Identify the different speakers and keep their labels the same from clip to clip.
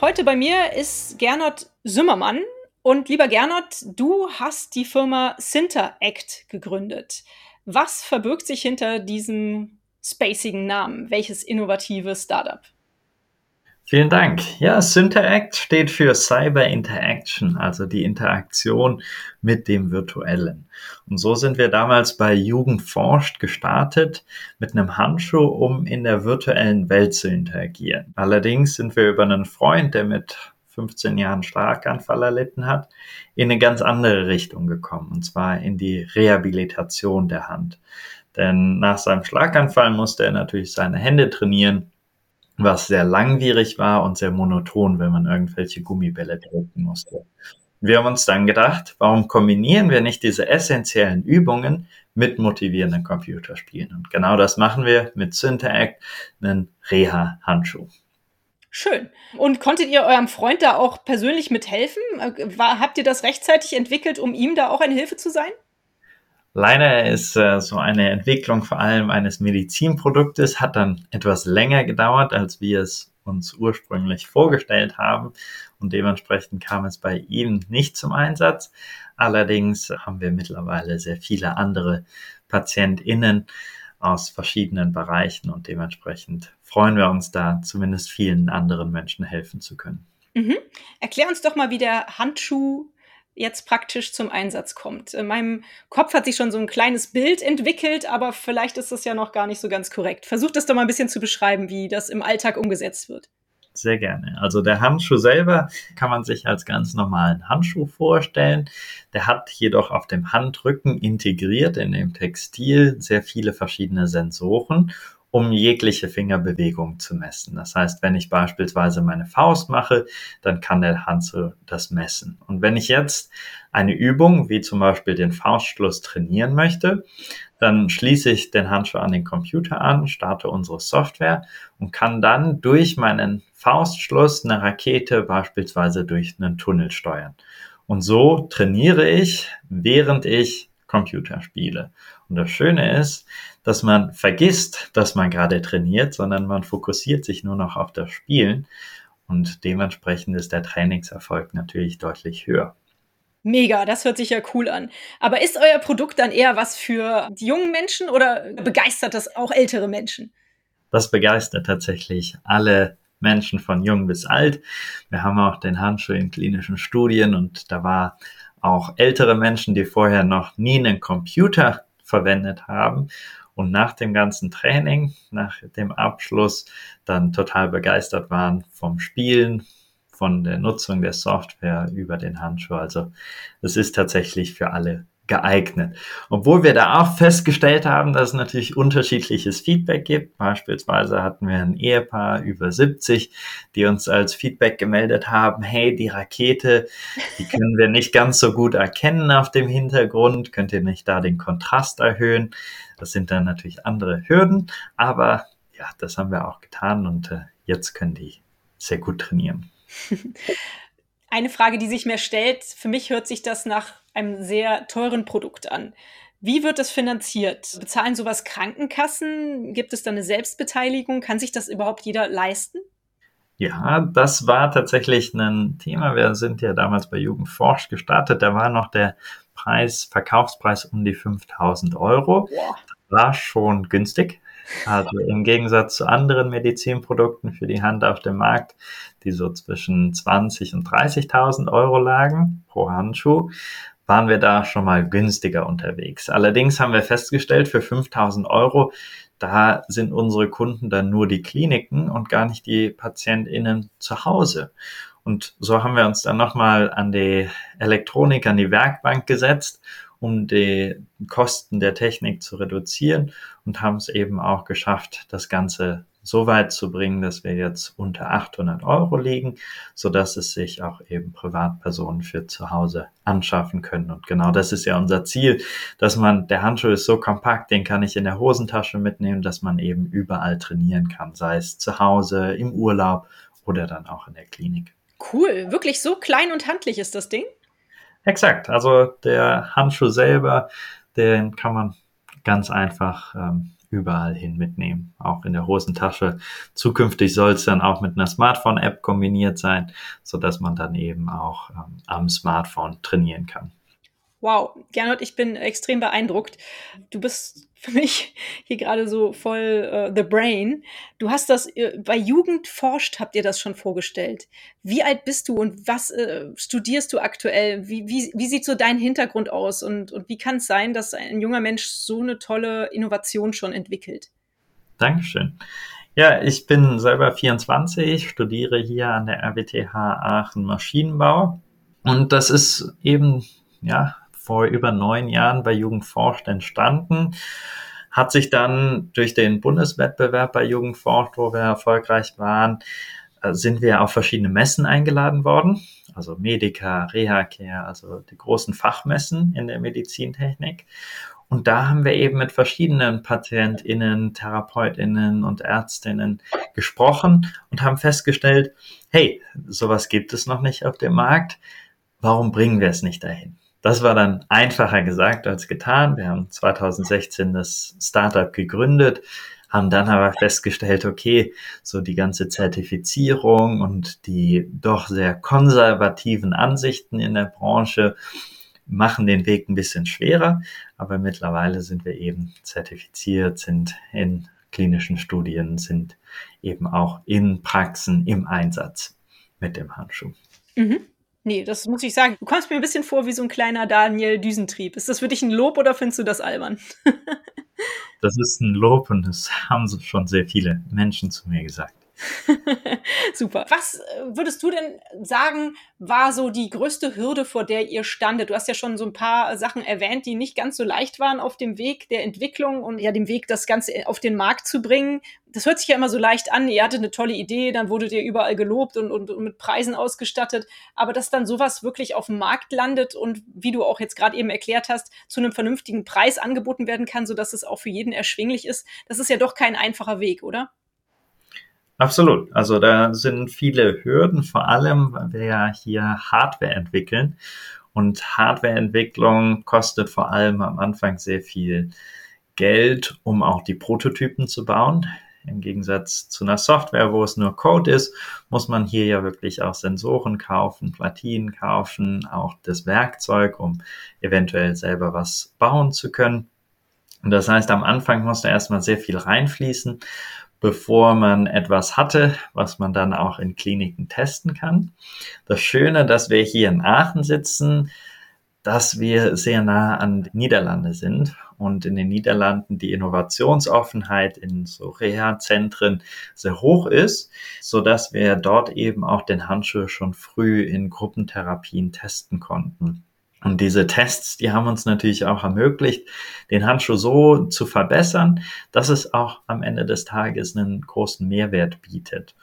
Speaker 1: Heute bei mir ist Gernot Sümmermann. Und lieber Gernot, du hast die Firma Cinteract gegründet. Was verbirgt sich hinter diesem spacigen Namen? Welches innovative Startup?
Speaker 2: Vielen Dank. Ja, Synteract steht für Cyber Interaction, also die Interaktion mit dem Virtuellen. Und so sind wir damals bei Jugend forscht gestartet mit einem Handschuh, um in der virtuellen Welt zu interagieren. Allerdings sind wir über einen Freund, der mit 15 Jahren Schlaganfall erlitten hat, in eine ganz andere Richtung gekommen, und zwar in die Rehabilitation der Hand. Denn nach seinem Schlaganfall musste er natürlich seine Hände trainieren, was sehr langwierig war und sehr monoton, wenn man irgendwelche Gummibälle drücken musste. Wir haben uns dann gedacht, warum kombinieren wir nicht diese essentiellen Übungen mit motivierenden Computerspielen? Und genau das machen wir mit Synteract, einen Reha-Handschuh.
Speaker 1: Schön. Und konntet ihr eurem Freund da auch persönlich mithelfen? Äh, war, habt ihr das rechtzeitig entwickelt, um ihm da auch eine Hilfe zu sein?
Speaker 2: Leider ist äh, so eine Entwicklung vor allem eines Medizinproduktes hat dann etwas länger gedauert, als wir es uns ursprünglich vorgestellt haben. Und dementsprechend kam es bei ihm nicht zum Einsatz. Allerdings haben wir mittlerweile sehr viele andere PatientInnen aus verschiedenen Bereichen und dementsprechend freuen wir uns da zumindest vielen anderen Menschen helfen zu können.
Speaker 1: Mhm. Erklär uns doch mal, wie der Handschuh jetzt praktisch zum Einsatz kommt. In meinem Kopf hat sich schon so ein kleines Bild entwickelt, aber vielleicht ist das ja noch gar nicht so ganz korrekt. Versuch das doch mal ein bisschen zu beschreiben, wie das im Alltag umgesetzt wird.
Speaker 2: Sehr gerne. Also der Handschuh selber kann man sich als ganz normalen Handschuh vorstellen. Der hat jedoch auf dem Handrücken integriert in dem Textil sehr viele verschiedene Sensoren um jegliche Fingerbewegung zu messen. Das heißt, wenn ich beispielsweise meine Faust mache, dann kann der Handschuh das messen. Und wenn ich jetzt eine Übung, wie zum Beispiel den Faustschluss trainieren möchte, dann schließe ich den Handschuh an den Computer an, starte unsere Software und kann dann durch meinen Faustschluss eine Rakete beispielsweise durch einen Tunnel steuern. Und so trainiere ich, während ich Computer spiele. Und das Schöne ist, dass man vergisst, dass man gerade trainiert, sondern man fokussiert sich nur noch auf das Spielen. Und dementsprechend ist der Trainingserfolg natürlich deutlich höher.
Speaker 1: Mega, das hört sich ja cool an. Aber ist euer Produkt dann eher was für die jungen Menschen oder begeistert das auch ältere Menschen?
Speaker 2: Das begeistert tatsächlich alle Menschen von jung bis alt. Wir haben auch den Handschuh in klinischen Studien und da war auch ältere Menschen, die vorher noch nie einen Computer verwendet haben und nach dem ganzen Training, nach dem Abschluss dann total begeistert waren vom Spielen, von der Nutzung der Software über den Handschuh. Also es ist tatsächlich für alle geeignet. Obwohl wir da auch festgestellt haben, dass es natürlich unterschiedliches Feedback gibt. Beispielsweise hatten wir ein Ehepaar über 70, die uns als Feedback gemeldet haben, hey, die Rakete, die können wir nicht ganz so gut erkennen auf dem Hintergrund. Könnt ihr nicht da den Kontrast erhöhen? Das sind dann natürlich andere Hürden, aber ja, das haben wir auch getan und äh, jetzt können die sehr gut trainieren.
Speaker 1: Eine Frage, die sich mir stellt, für mich hört sich das nach einem sehr teuren Produkt an. Wie wird das finanziert? Bezahlen sowas Krankenkassen? Gibt es da eine Selbstbeteiligung? Kann sich das überhaupt jeder leisten?
Speaker 2: Ja, das war tatsächlich ein Thema. Wir sind ja damals bei Jugendforsch gestartet. Da war noch der Preis, Verkaufspreis um die 5000 Euro. Ja. Das war schon günstig. Also im Gegensatz zu anderen Medizinprodukten für die Hand auf dem Markt, die so zwischen 20 und 30.000 Euro lagen pro Handschuh, waren wir da schon mal günstiger unterwegs. Allerdings haben wir festgestellt, für 5000 Euro, da sind unsere Kunden dann nur die Kliniken und gar nicht die PatientInnen zu Hause. Und so haben wir uns dann nochmal an die Elektronik, an die Werkbank gesetzt, um die Kosten der Technik zu reduzieren und haben es eben auch geschafft, das Ganze so weit zu bringen, dass wir jetzt unter 800 Euro liegen, so dass es sich auch eben Privatpersonen für zu Hause anschaffen können. Und genau das ist ja unser Ziel, dass man, der Handschuh ist so kompakt, den kann ich in der Hosentasche mitnehmen, dass man eben überall trainieren kann, sei es zu Hause, im Urlaub oder dann auch in der Klinik.
Speaker 1: Cool, wirklich so klein und handlich ist das Ding?
Speaker 2: Exakt, also der Handschuh selber, den kann man ganz einfach ähm, überall hin mitnehmen, auch in der Hosentasche. Zukünftig soll es dann auch mit einer Smartphone-App kombiniert sein, so dass man dann eben auch ähm, am Smartphone trainieren kann.
Speaker 1: Wow, Gernot, ich bin extrem beeindruckt. Du bist für mich hier gerade so voll uh, the brain. Du hast das uh, bei Jugend forscht, habt ihr das schon vorgestellt. Wie alt bist du und was uh, studierst du aktuell? Wie, wie, wie sieht so dein Hintergrund aus und, und wie kann es sein, dass ein junger Mensch so eine tolle Innovation schon entwickelt?
Speaker 2: Dankeschön. Ja, ich bin selber 24, studiere hier an der RWTH Aachen Maschinenbau. Und das ist eben, ja, vor über neun Jahren bei Jugend forscht entstanden. Hat sich dann durch den Bundeswettbewerb bei Jugend forscht, wo wir erfolgreich waren, äh, sind wir auf verschiedene Messen eingeladen worden. Also Medica, Rehacare, also die großen Fachmessen in der Medizintechnik. Und da haben wir eben mit verschiedenen PatientInnen, TherapeutInnen und ÄrztInnen gesprochen und haben festgestellt, hey, sowas gibt es noch nicht auf dem Markt. Warum bringen wir es nicht dahin? Das war dann einfacher gesagt als getan. Wir haben 2016 das Startup gegründet, haben dann aber festgestellt, okay, so die ganze Zertifizierung und die doch sehr konservativen Ansichten in der Branche machen den Weg ein bisschen schwerer, aber mittlerweile sind wir eben zertifiziert, sind in klinischen Studien, sind eben auch in Praxen im Einsatz mit dem Handschuh.
Speaker 1: Mhm. Nee, das muss ich sagen. Du kommst mir ein bisschen vor wie so ein kleiner Daniel Düsentrieb. Ist das für dich ein Lob oder findest du das albern?
Speaker 2: das ist ein Lob und das haben schon sehr viele Menschen zu mir gesagt.
Speaker 1: Super. Was äh, würdest du denn sagen, war so die größte Hürde, vor der ihr standet? Du hast ja schon so ein paar Sachen erwähnt, die nicht ganz so leicht waren auf dem Weg der Entwicklung und ja dem Weg, das Ganze auf den Markt zu bringen. Das hört sich ja immer so leicht an. Ihr hattet eine tolle Idee, dann wurdet ihr überall gelobt und, und, und mit Preisen ausgestattet. Aber dass dann sowas wirklich auf dem Markt landet und wie du auch jetzt gerade eben erklärt hast, zu einem vernünftigen Preis angeboten werden kann, sodass es auch für jeden erschwinglich ist, das ist ja doch kein einfacher Weg, oder?
Speaker 2: Absolut. Also da sind viele Hürden, vor allem, weil wir ja hier Hardware entwickeln. Und Hardwareentwicklung kostet vor allem am Anfang sehr viel Geld, um auch die Prototypen zu bauen. Im Gegensatz zu einer Software, wo es nur Code ist, muss man hier ja wirklich auch Sensoren kaufen, Platinen kaufen, auch das Werkzeug, um eventuell selber was bauen zu können. Und das heißt, am Anfang muss da erstmal sehr viel reinfließen bevor man etwas hatte, was man dann auch in Kliniken testen kann. Das Schöne, dass wir hier in Aachen sitzen, dass wir sehr nah an Niederlande sind und in den Niederlanden die Innovationsoffenheit in so Reha-Zentren sehr hoch ist, so dass wir dort eben auch den Handschuh schon früh in Gruppentherapien testen konnten. Und diese Tests, die haben uns natürlich auch ermöglicht, den Handschuh so zu verbessern, dass es auch am Ende des Tages einen großen Mehrwert bietet.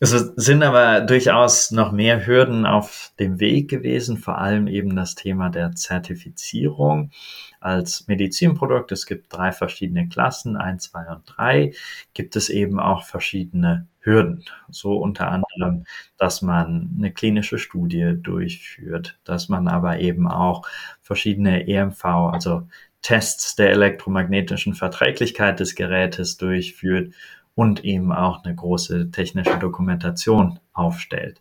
Speaker 2: Es sind aber durchaus noch mehr Hürden auf dem Weg gewesen, vor allem eben das Thema der Zertifizierung als Medizinprodukt. Es gibt drei verschiedene Klassen, eins, zwei und drei. Gibt es eben auch verschiedene Hürden. So unter anderem, dass man eine klinische Studie durchführt, dass man aber eben auch verschiedene EMV, also Tests der elektromagnetischen Verträglichkeit des Gerätes durchführt und eben auch eine große technische Dokumentation aufstellt.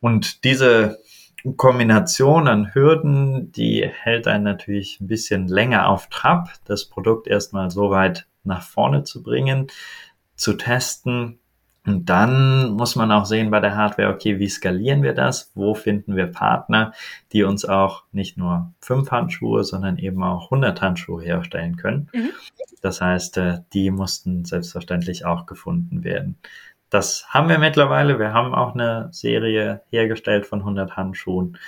Speaker 2: Und diese Kombination an Hürden, die hält einen natürlich ein bisschen länger auf Trab, das Produkt erstmal so weit nach vorne zu bringen, zu testen und dann muss man auch sehen bei der Hardware, okay, wie skalieren wir das? Wo finden wir Partner, die uns auch nicht nur fünf Handschuhe, sondern eben auch 100 Handschuhe herstellen können? Mhm. Das heißt, äh, die mussten selbstverständlich auch gefunden werden. Das haben wir mittlerweile. Wir haben auch eine Serie hergestellt von 100 Handschuhen.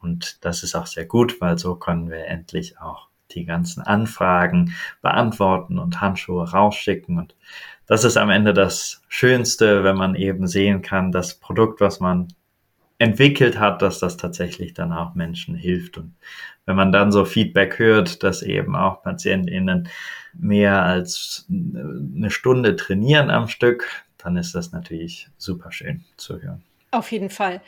Speaker 2: Und das ist auch sehr gut, weil so können wir endlich auch die ganzen Anfragen beantworten und Handschuhe rausschicken. Und das ist am Ende das Schönste, wenn man eben sehen kann, das Produkt, was man entwickelt hat, dass das tatsächlich dann auch Menschen hilft. Und wenn man dann so Feedback hört, dass eben auch PatientInnen mehr als eine Stunde trainieren am Stück, dann ist das natürlich super schön zu hören.
Speaker 1: Auf jeden Fall.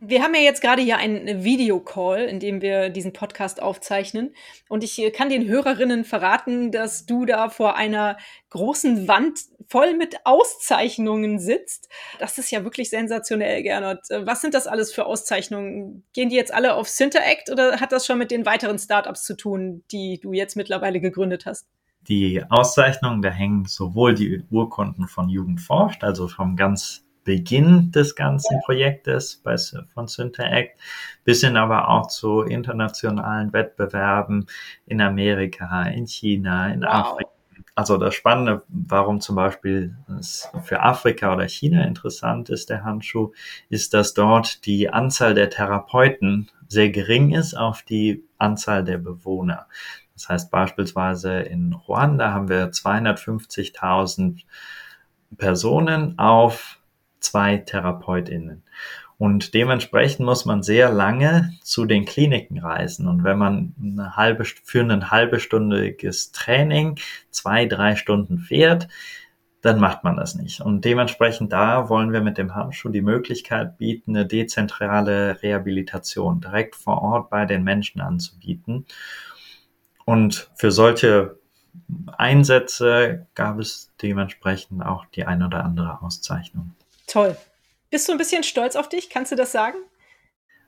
Speaker 1: Wir haben ja jetzt gerade hier einen Videocall, in dem wir diesen Podcast aufzeichnen. Und ich kann den Hörerinnen verraten, dass du da vor einer großen Wand voll mit Auszeichnungen sitzt. Das ist ja wirklich sensationell, Gernot. Was sind das alles für Auszeichnungen? Gehen die jetzt alle auf Cinteract oder hat das schon mit den weiteren Startups zu tun, die du jetzt mittlerweile gegründet hast?
Speaker 2: Die Auszeichnungen, da hängen sowohl die Urkunden von Jugend forscht, also vom ganz Beginn des ganzen Projektes bei, von Synteract, bis hin aber auch zu internationalen Wettbewerben in Amerika, in China, in wow. Afrika. Also das Spannende, warum zum Beispiel es für Afrika oder China interessant ist, der Handschuh, ist, dass dort die Anzahl der Therapeuten sehr gering ist auf die Anzahl der Bewohner. Das heißt beispielsweise in Ruanda haben wir 250.000 Personen auf zwei TherapeutInnen. Und dementsprechend muss man sehr lange zu den Kliniken reisen. Und wenn man eine halbe, für ein halbestündiges Training zwei, drei Stunden fährt, dann macht man das nicht. Und dementsprechend da wollen wir mit dem Handschuh die Möglichkeit bieten, eine dezentrale Rehabilitation direkt vor Ort bei den Menschen anzubieten. Und für solche Einsätze gab es dementsprechend auch die ein oder andere Auszeichnung.
Speaker 1: Toll. Bist du ein bisschen stolz auf dich? Kannst du das sagen?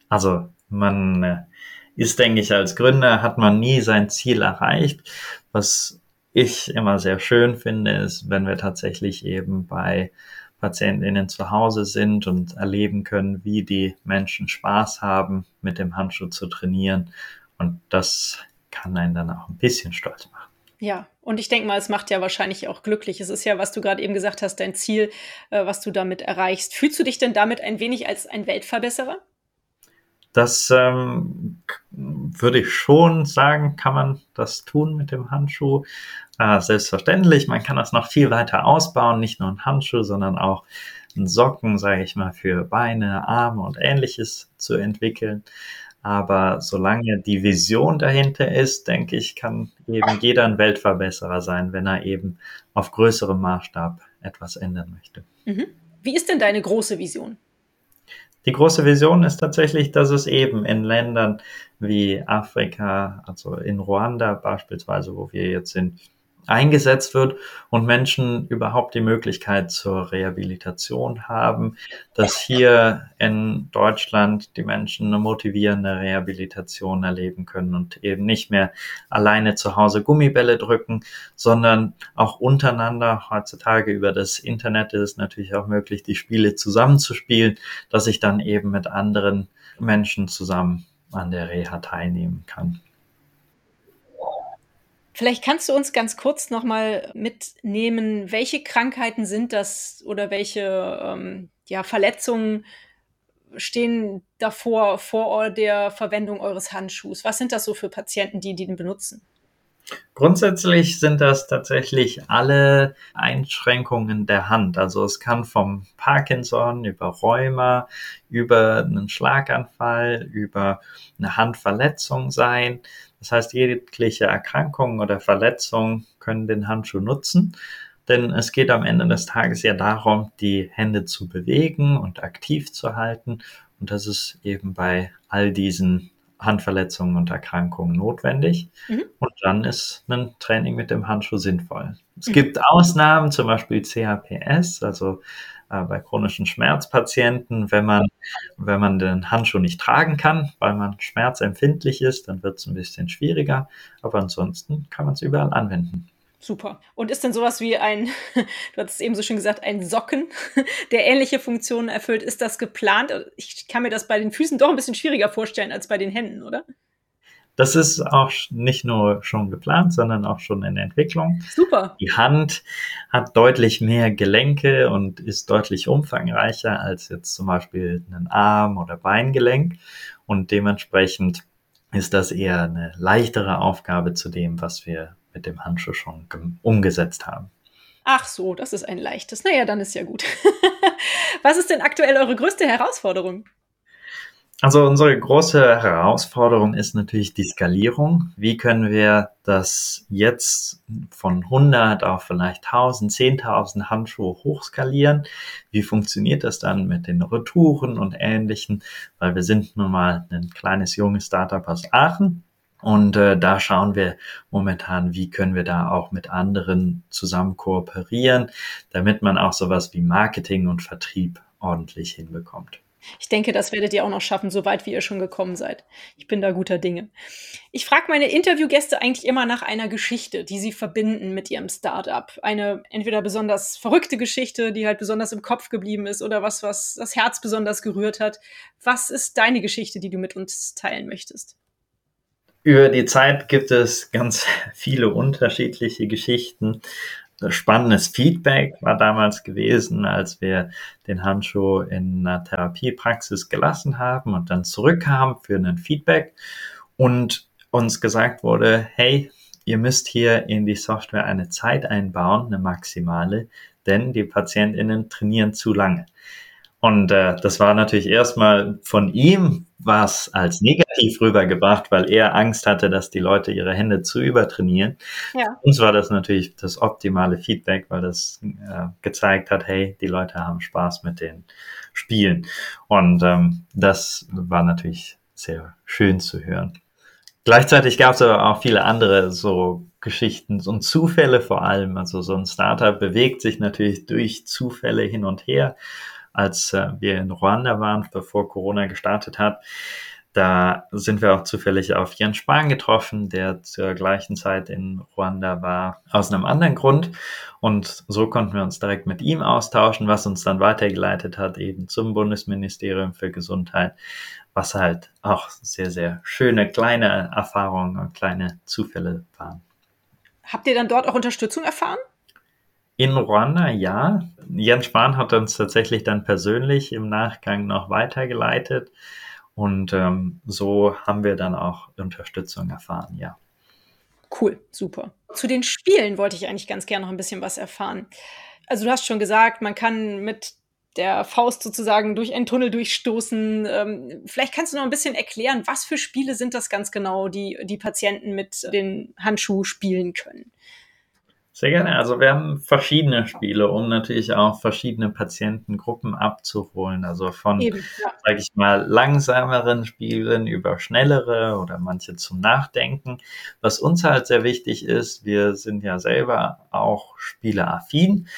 Speaker 2: Also, man äh, ist, denke ich, als Gründer hat man nie sein Ziel erreicht. Was ich immer sehr schön finde, ist, wenn wir tatsächlich eben bei PatientInnen zu Hause sind und erleben können, wie die Menschen Spaß haben, mit dem Handschuh zu trainieren. Und das kann einen dann auch ein bisschen stolz machen.
Speaker 1: Ja, und ich denke mal, es macht ja wahrscheinlich auch glücklich. Es ist ja, was du gerade eben gesagt hast, dein Ziel, äh, was du damit erreichst. Fühlst du dich denn damit ein wenig als ein Weltverbesserer?
Speaker 2: Das ähm, würde ich schon sagen, kann man das tun mit dem Handschuh. Äh, selbstverständlich, man kann das noch viel weiter ausbauen, nicht nur ein Handschuh, sondern auch ein Socken, sage ich mal, für Beine, Arme und ähnliches zu entwickeln. Aber solange die Vision dahinter ist, denke ich, kann eben jeder ein Weltverbesserer sein, wenn er eben auf größerem Maßstab etwas ändern möchte.
Speaker 1: Mhm. Wie ist denn deine große Vision?
Speaker 2: Die große Vision ist tatsächlich, dass es eben in Ländern wie Afrika, also in Ruanda beispielsweise, wo wir jetzt sind, eingesetzt wird und Menschen überhaupt die Möglichkeit zur Rehabilitation haben, dass hier in Deutschland die Menschen eine motivierende Rehabilitation erleben können und eben nicht mehr alleine zu Hause Gummibälle drücken, sondern auch untereinander. Heutzutage über das Internet ist es natürlich auch möglich, die Spiele zusammenzuspielen, dass ich dann eben mit anderen Menschen zusammen an der Reha teilnehmen kann.
Speaker 1: Vielleicht kannst du uns ganz kurz nochmal mitnehmen, welche Krankheiten sind das oder welche ähm, ja, Verletzungen stehen davor vor der Verwendung eures Handschuhs? Was sind das so für Patienten, die, die den benutzen?
Speaker 2: Grundsätzlich sind das tatsächlich alle Einschränkungen der Hand. Also es kann vom Parkinson über Rheuma, über einen Schlaganfall, über eine Handverletzung sein. Das heißt, jegliche Erkrankung oder Verletzung können den Handschuh nutzen, denn es geht am Ende des Tages ja darum, die Hände zu bewegen und aktiv zu halten. Und das ist eben bei all diesen Handverletzungen und Erkrankungen notwendig. Mhm. Und dann ist ein Training mit dem Handschuh sinnvoll. Es mhm. gibt Ausnahmen, zum Beispiel CHPS, also äh, bei chronischen Schmerzpatienten, wenn man, wenn man den Handschuh nicht tragen kann, weil man schmerzempfindlich ist, dann wird es ein bisschen schwieriger. Aber ansonsten kann man es überall anwenden.
Speaker 1: Super. Und ist denn sowas wie ein, du hattest eben so schön gesagt, ein Socken, der ähnliche Funktionen erfüllt, ist das geplant? Ich kann mir das bei den Füßen doch ein bisschen schwieriger vorstellen als bei den Händen, oder?
Speaker 2: Das ist auch nicht nur schon geplant, sondern auch schon in Entwicklung.
Speaker 1: Super.
Speaker 2: Die Hand hat deutlich mehr Gelenke und ist deutlich umfangreicher als jetzt zum Beispiel ein Arm- oder Beingelenk. Und dementsprechend ist das eher eine leichtere Aufgabe zu dem, was wir mit dem Handschuh schon umgesetzt haben.
Speaker 1: Ach so, das ist ein leichtes. Naja, dann ist ja gut. was ist denn aktuell eure größte Herausforderung?
Speaker 2: Also unsere große Herausforderung ist natürlich die Skalierung. Wie können wir das jetzt von 100 auf vielleicht 1000, 10.000 Handschuhe hochskalieren? Wie funktioniert das dann mit den Retouren und Ähnlichen? Weil wir sind nun mal ein kleines junges Startup aus Aachen. Und äh, da schauen wir momentan, wie können wir da auch mit anderen zusammen kooperieren, damit man auch sowas wie Marketing und Vertrieb ordentlich hinbekommt.
Speaker 1: Ich denke, das werdet ihr auch noch schaffen, so weit wie ihr schon gekommen seid. Ich bin da guter Dinge. Ich frage meine Interviewgäste eigentlich immer nach einer Geschichte, die sie verbinden mit ihrem Startup. Eine entweder besonders verrückte Geschichte, die halt besonders im Kopf geblieben ist oder was, was das Herz besonders gerührt hat. Was ist deine Geschichte, die du mit uns teilen möchtest?
Speaker 2: Über die Zeit gibt es ganz viele unterschiedliche Geschichten spannendes Feedback war damals gewesen, als wir den Handschuh in einer Therapiepraxis gelassen haben und dann zurückkamen für einen Feedback und uns gesagt wurde, hey, ihr müsst hier in die Software eine Zeit einbauen, eine maximale, denn die PatientInnen trainieren zu lange. Und äh, das war natürlich erstmal von ihm was als negativ rübergebracht, weil er Angst hatte, dass die Leute ihre Hände zu übertrainieren. Ja. Uns war das natürlich das optimale Feedback, weil das äh, gezeigt hat, hey, die Leute haben Spaß mit den Spielen. Und ähm, das war natürlich sehr schön zu hören. Gleichzeitig gab es aber auch viele andere so Geschichten und Zufälle vor allem. Also so ein Startup bewegt sich natürlich durch Zufälle hin und her als äh, wir in Ruanda waren, bevor Corona gestartet hat. Da sind wir auch zufällig auf Jens Spahn getroffen, der zur gleichen Zeit in Ruanda war, aus einem anderen Grund. Und so konnten wir uns direkt mit ihm austauschen, was uns dann weitergeleitet hat, eben zum Bundesministerium für Gesundheit, was halt auch sehr, sehr schöne kleine Erfahrungen und kleine Zufälle waren.
Speaker 1: Habt ihr dann dort auch Unterstützung erfahren?
Speaker 2: In Ruanda, ja. Jens Spahn hat uns tatsächlich dann persönlich im Nachgang noch weitergeleitet. Und ähm, so haben wir dann auch Unterstützung erfahren, ja.
Speaker 1: Cool, super. Zu den Spielen wollte ich eigentlich ganz gerne noch ein bisschen was erfahren. Also du hast schon gesagt, man kann mit der Faust sozusagen durch einen Tunnel durchstoßen. Ähm, vielleicht kannst du noch ein bisschen erklären, was für Spiele sind das ganz genau, die die Patienten mit den Handschuhen spielen können?
Speaker 2: Sehr gerne. Also wir haben verschiedene Spiele, um natürlich auch verschiedene Patientengruppen abzuholen. Also von, ja. sage ich mal, langsameren Spielen über schnellere oder manche zum Nachdenken. Was uns halt sehr wichtig ist, wir sind ja selber auch spieleaffin,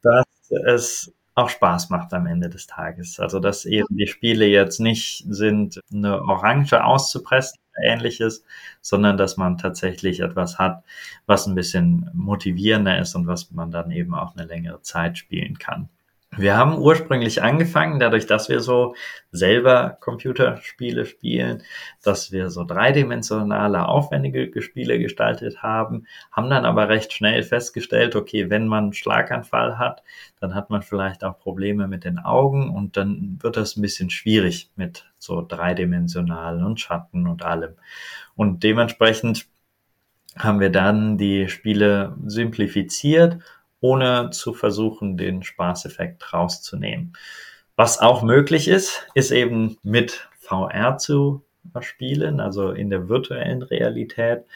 Speaker 2: dass es auch Spaß macht am Ende des Tages. Also dass eben die Spiele jetzt nicht sind, eine Orange auszupressen ähnliches, sondern dass man tatsächlich etwas hat, was ein bisschen motivierender ist und was man dann eben auch eine längere Zeit spielen kann. Wir haben ursprünglich angefangen, dadurch, dass wir so selber Computerspiele spielen, dass wir so dreidimensionale, aufwendige Spiele gestaltet haben, haben dann aber recht schnell festgestellt, okay, wenn man einen Schlaganfall hat, dann hat man vielleicht auch Probleme mit den Augen und dann wird das ein bisschen schwierig mit so dreidimensionalen und Schatten und allem. Und dementsprechend haben wir dann die Spiele simplifiziert ohne zu versuchen, den Spaßeffekt rauszunehmen. Was auch möglich ist, ist eben mit VR zu spielen, also in der virtuellen Realität.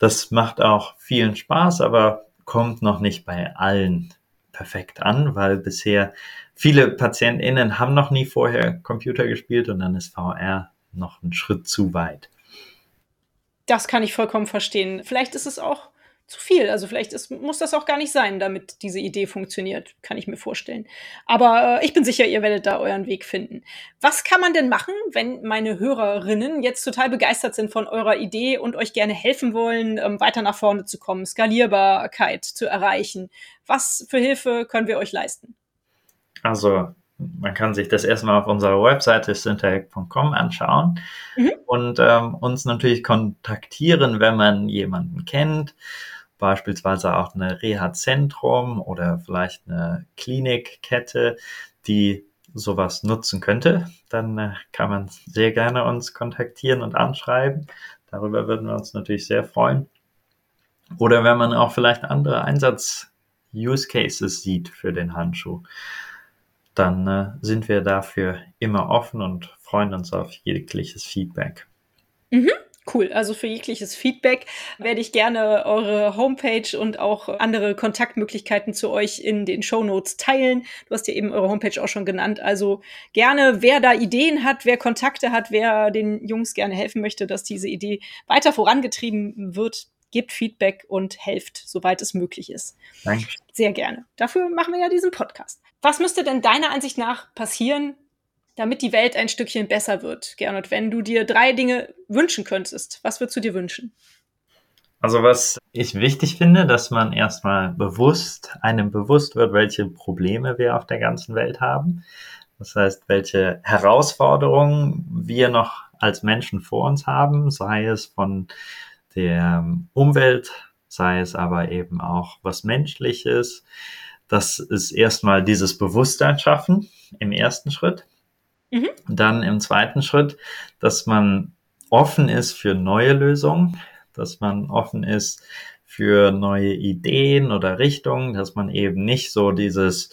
Speaker 2: Das macht auch vielen Spaß, aber kommt noch nicht bei allen perfekt an, weil bisher viele PatientInnen haben noch nie vorher Computer gespielt und dann ist VR noch ein Schritt zu weit.
Speaker 1: Das kann ich vollkommen verstehen. Vielleicht ist es auch zu viel. Also vielleicht ist, muss das auch gar nicht sein, damit diese Idee funktioniert, kann ich mir vorstellen. Aber äh, ich bin sicher, ihr werdet da euren Weg finden. Was kann man denn machen, wenn meine Hörerinnen jetzt total begeistert sind von eurer Idee und euch gerne helfen wollen, ähm, weiter nach vorne zu kommen, Skalierbarkeit zu erreichen? Was für Hilfe können wir euch leisten?
Speaker 2: Also man kann sich das erstmal auf unserer Webseite syntac.com anschauen mhm. und ähm, uns natürlich kontaktieren, wenn man jemanden kennt beispielsweise auch eine Reha-Zentrum oder vielleicht eine Klinikkette, die sowas nutzen könnte, dann äh, kann man sehr gerne uns kontaktieren und anschreiben. Darüber würden wir uns natürlich sehr freuen. Oder wenn man auch vielleicht andere Einsatz-Use-Cases sieht für den Handschuh, dann äh, sind wir dafür immer offen und freuen uns auf jegliches Feedback.
Speaker 1: Mhm. Cool. Also für jegliches Feedback werde ich gerne eure Homepage und auch andere Kontaktmöglichkeiten zu euch in den Show Notes teilen. Du hast ja eben eure Homepage auch schon genannt. Also gerne, wer da Ideen hat, wer Kontakte hat, wer den Jungs gerne helfen möchte, dass diese Idee weiter vorangetrieben wird, gebt Feedback und helft, soweit es möglich ist.
Speaker 2: Danke.
Speaker 1: Sehr gerne. Dafür machen wir ja diesen Podcast. Was müsste denn deiner Ansicht nach passieren, damit die Welt ein Stückchen besser wird. Gernot, wenn du dir drei Dinge wünschen könntest, was würdest du dir wünschen?
Speaker 2: Also was ich wichtig finde, dass man erstmal bewusst, einem bewusst wird, welche Probleme wir auf der ganzen Welt haben. Das heißt, welche Herausforderungen wir noch als Menschen vor uns haben, sei es von der Umwelt, sei es aber eben auch was Menschliches. Das ist erstmal dieses Bewusstsein schaffen im ersten Schritt. Mhm. Dann im zweiten Schritt, dass man offen ist für neue Lösungen, dass man offen ist für neue Ideen oder Richtungen, dass man eben nicht so dieses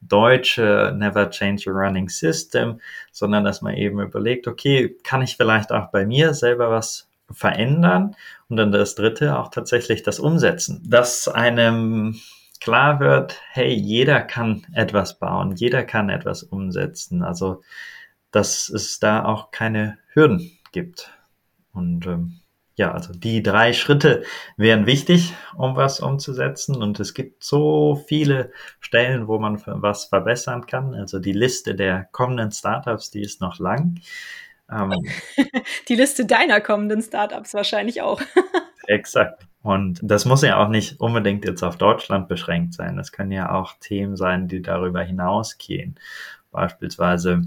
Speaker 2: deutsche Never Change a Running System, sondern dass man eben überlegt, okay, kann ich vielleicht auch bei mir selber was verändern? Und dann das dritte, auch tatsächlich das Umsetzen. Dass einem klar wird, hey, jeder kann etwas bauen, jeder kann etwas umsetzen. Also dass es da auch keine Hürden gibt. Und ähm, ja, also die drei Schritte wären wichtig, um was umzusetzen. Und es gibt so viele Stellen, wo man was verbessern kann. Also die Liste der kommenden Startups, die ist noch lang.
Speaker 1: Ähm, die Liste deiner kommenden Startups wahrscheinlich auch.
Speaker 2: exakt. Und das muss ja auch nicht unbedingt jetzt auf Deutschland beschränkt sein. Das können ja auch Themen sein, die darüber hinausgehen. Beispielsweise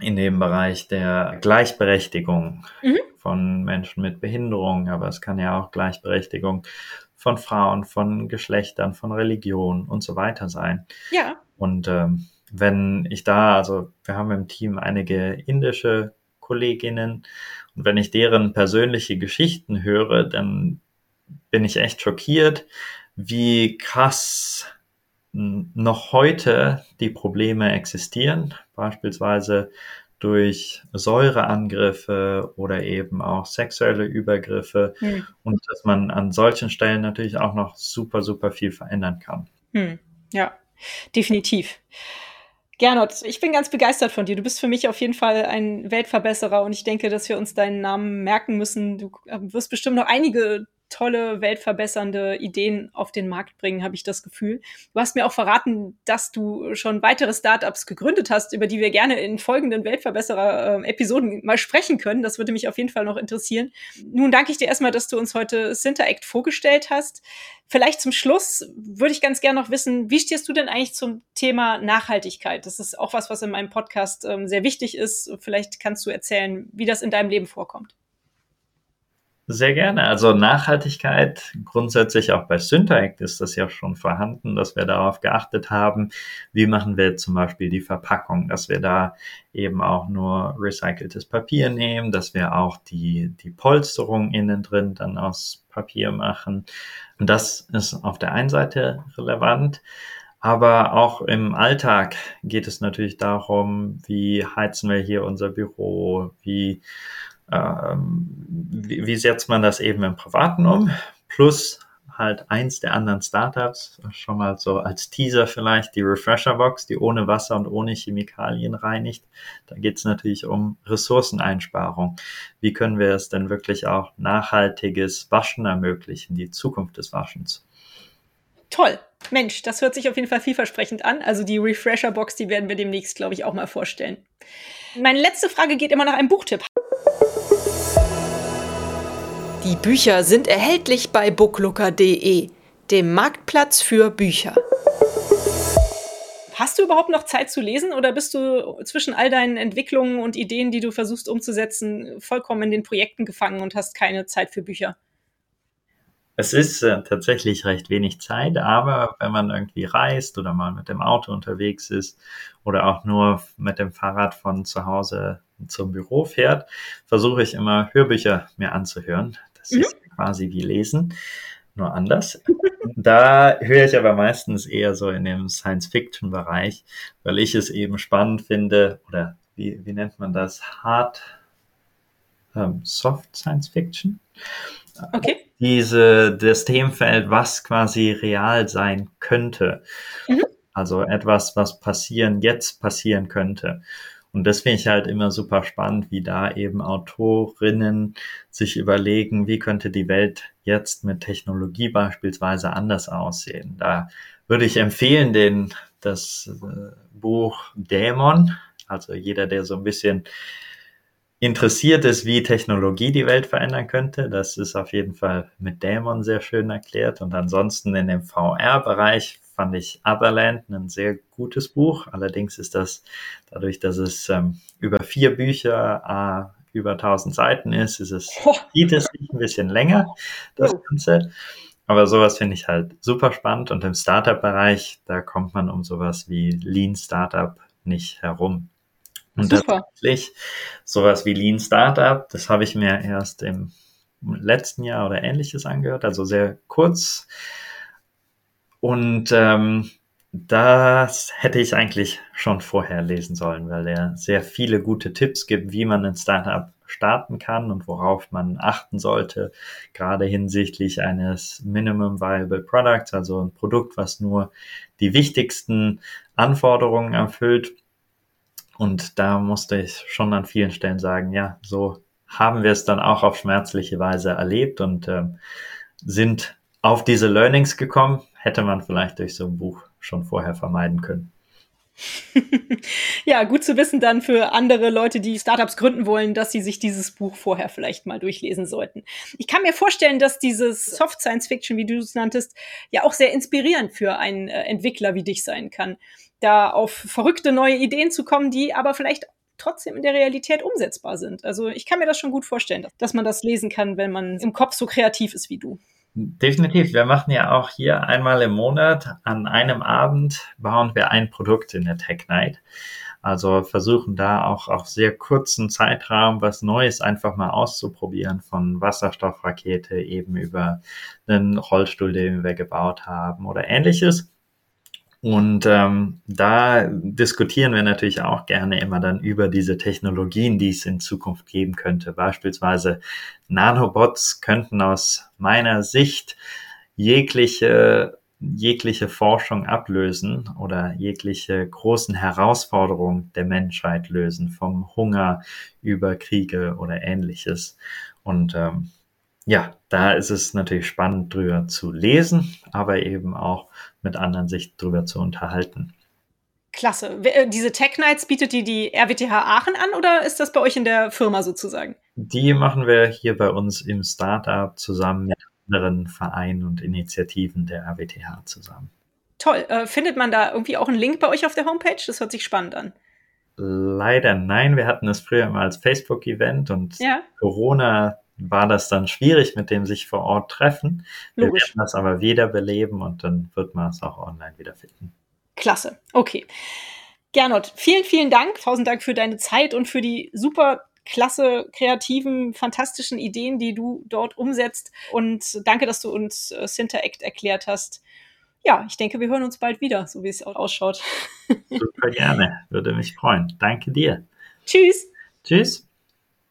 Speaker 2: in dem Bereich der Gleichberechtigung mhm. von Menschen mit Behinderung, aber es kann ja auch Gleichberechtigung von Frauen, von Geschlechtern, von Religion und so weiter sein.
Speaker 1: Ja.
Speaker 2: Und ähm, wenn ich da, also wir haben im Team einige indische Kolleginnen und wenn ich deren persönliche Geschichten höre, dann bin ich echt schockiert, wie krass noch heute die Probleme existieren, beispielsweise durch Säureangriffe oder eben auch sexuelle Übergriffe hm. und dass man an solchen Stellen natürlich auch noch super, super viel verändern kann.
Speaker 1: Hm. Ja, definitiv. Gernot, ich bin ganz begeistert von dir. Du bist für mich auf jeden Fall ein Weltverbesserer und ich denke, dass wir uns deinen Namen merken müssen. Du äh, wirst bestimmt noch einige tolle, weltverbessernde Ideen auf den Markt bringen, habe ich das Gefühl. Du hast mir auch verraten, dass du schon weitere Startups gegründet hast, über die wir gerne in folgenden Weltverbesserer-Episoden mal sprechen können. Das würde mich auf jeden Fall noch interessieren. Nun danke ich dir erstmal, dass du uns heute Cinteract vorgestellt hast. Vielleicht zum Schluss würde ich ganz gerne noch wissen, wie stehst du denn eigentlich zum Thema Nachhaltigkeit? Das ist auch was, was in meinem Podcast ähm, sehr wichtig ist. Vielleicht kannst du erzählen, wie das in deinem Leben vorkommt.
Speaker 2: Sehr gerne. Also Nachhaltigkeit, grundsätzlich auch bei Syntact ist das ja schon vorhanden, dass wir darauf geachtet haben, wie machen wir zum Beispiel die Verpackung, dass wir da eben auch nur recyceltes Papier nehmen, dass wir auch die, die Polsterung innen drin dann aus Papier machen. Und das ist auf der einen Seite relevant. Aber auch im Alltag geht es natürlich darum, wie heizen wir hier unser Büro, wie wie, wie setzt man das eben im Privaten um? Plus halt eins der anderen Startups, schon mal so als Teaser vielleicht, die Refresher Box, die ohne Wasser und ohne Chemikalien reinigt. Da geht es natürlich um Ressourceneinsparung. Wie können wir es denn wirklich auch nachhaltiges Waschen ermöglichen, die Zukunft des Waschens?
Speaker 1: Toll. Mensch, das hört sich auf jeden Fall vielversprechend an. Also die Refresher Box, die werden wir demnächst, glaube ich, auch mal vorstellen. Meine letzte Frage geht immer nach einem Buchtipp. Die Bücher sind erhältlich bei booklooker.de, dem Marktplatz für Bücher. Hast du überhaupt noch Zeit zu lesen oder bist du zwischen all deinen Entwicklungen und Ideen, die du versuchst umzusetzen, vollkommen in den Projekten gefangen und hast keine Zeit für Bücher?
Speaker 2: Es ist äh, tatsächlich recht wenig Zeit, aber wenn man irgendwie reist oder mal mit dem Auto unterwegs ist oder auch nur mit dem Fahrrad von zu Hause zum Büro fährt, versuche ich immer Hörbücher mir anzuhören. Das mhm. ist quasi wie Lesen, nur anders. da höre ich aber meistens eher so in dem Science-Fiction-Bereich, weil ich es eben spannend finde oder wie, wie nennt man das? Hard, ähm, Soft Science Fiction.
Speaker 1: Okay.
Speaker 2: Diese, das Themenfeld, was quasi real sein könnte. Mhm. Also etwas, was passieren, jetzt passieren könnte. Und das finde ich halt immer super spannend, wie da eben Autorinnen sich überlegen, wie könnte die Welt jetzt mit Technologie beispielsweise anders aussehen. Da würde ich empfehlen, den, das äh, Buch Dämon, also jeder, der so ein bisschen interessiert ist, wie Technologie die Welt verändern könnte. Das ist auf jeden Fall mit Dämon sehr schön erklärt. Und ansonsten in dem VR-Bereich fand ich Otherland ein sehr gutes Buch. Allerdings ist das dadurch, dass es ähm, über vier Bücher, äh, über 1000 Seiten ist, ist es, geht es sich ein bisschen länger, das Ganze. Aber sowas finde ich halt super spannend. Und im Startup-Bereich, da kommt man um sowas wie Lean Startup nicht herum. Und Super. tatsächlich sowas wie Lean Startup, das habe ich mir erst im letzten Jahr oder ähnliches angehört, also sehr kurz. Und ähm, das hätte ich eigentlich schon vorher lesen sollen, weil er sehr viele gute Tipps gibt, wie man ein Startup starten kann und worauf man achten sollte, gerade hinsichtlich eines Minimum Viable Products, also ein Produkt, was nur die wichtigsten Anforderungen erfüllt und da musste ich schon an vielen Stellen sagen, ja, so haben wir es dann auch auf schmerzliche Weise erlebt und ähm, sind auf diese Learnings gekommen. Hätte man vielleicht durch so ein Buch schon vorher vermeiden können.
Speaker 1: ja, gut zu wissen dann für andere Leute, die Startups gründen wollen, dass sie sich dieses Buch vorher vielleicht mal durchlesen sollten. Ich kann mir vorstellen, dass dieses Soft Science Fiction, wie du es nanntest, ja auch sehr inspirierend für einen äh, Entwickler wie dich sein kann da auf verrückte neue Ideen zu kommen, die aber vielleicht trotzdem in der Realität umsetzbar sind. Also ich kann mir das schon gut vorstellen, dass man das lesen kann, wenn man im Kopf so kreativ ist wie du.
Speaker 2: Definitiv. Wir machen ja auch hier einmal im Monat an einem Abend bauen wir ein Produkt in der Tech Night. Also versuchen da auch auf sehr kurzen Zeitraum was Neues einfach mal auszuprobieren, von Wasserstoffrakete eben über einen Rollstuhl, den wir gebaut haben oder ähnliches. Und ähm, da diskutieren wir natürlich auch gerne immer dann über diese Technologien, die es in Zukunft geben könnte. Beispielsweise Nanobots könnten aus meiner Sicht jegliche jegliche Forschung ablösen oder jegliche großen Herausforderungen der Menschheit lösen, vom Hunger über Kriege oder ähnliches. Und ähm, ja, da ist es natürlich spannend drüber zu lesen, aber eben auch mit anderen sich drüber zu unterhalten.
Speaker 1: Klasse. Äh, diese Tech Nights bietet die die RWTH Aachen an oder ist das bei euch in der Firma sozusagen?
Speaker 2: Die machen wir hier bei uns im Startup zusammen mit anderen Vereinen und Initiativen der RWTH zusammen.
Speaker 1: Toll. Äh, findet man da irgendwie auch einen Link bei euch auf der Homepage? Das hört sich spannend an.
Speaker 2: Leider nein. Wir hatten es früher mal als Facebook-Event und ja. Corona war das dann schwierig mit dem sich vor Ort treffen. Wir werden das aber wiederbeleben und dann wird man es auch online wiederfinden.
Speaker 1: Klasse, okay. Gernot, vielen, vielen Dank. Tausend Dank für deine Zeit und für die super klasse, kreativen, fantastischen Ideen, die du dort umsetzt. Und danke, dass du uns äh, Cinteract erklärt hast. Ja, ich denke, wir hören uns bald wieder, so wie es ausschaut.
Speaker 2: Super gerne, würde mich freuen. Danke dir.
Speaker 1: Tschüss.
Speaker 2: Tschüss.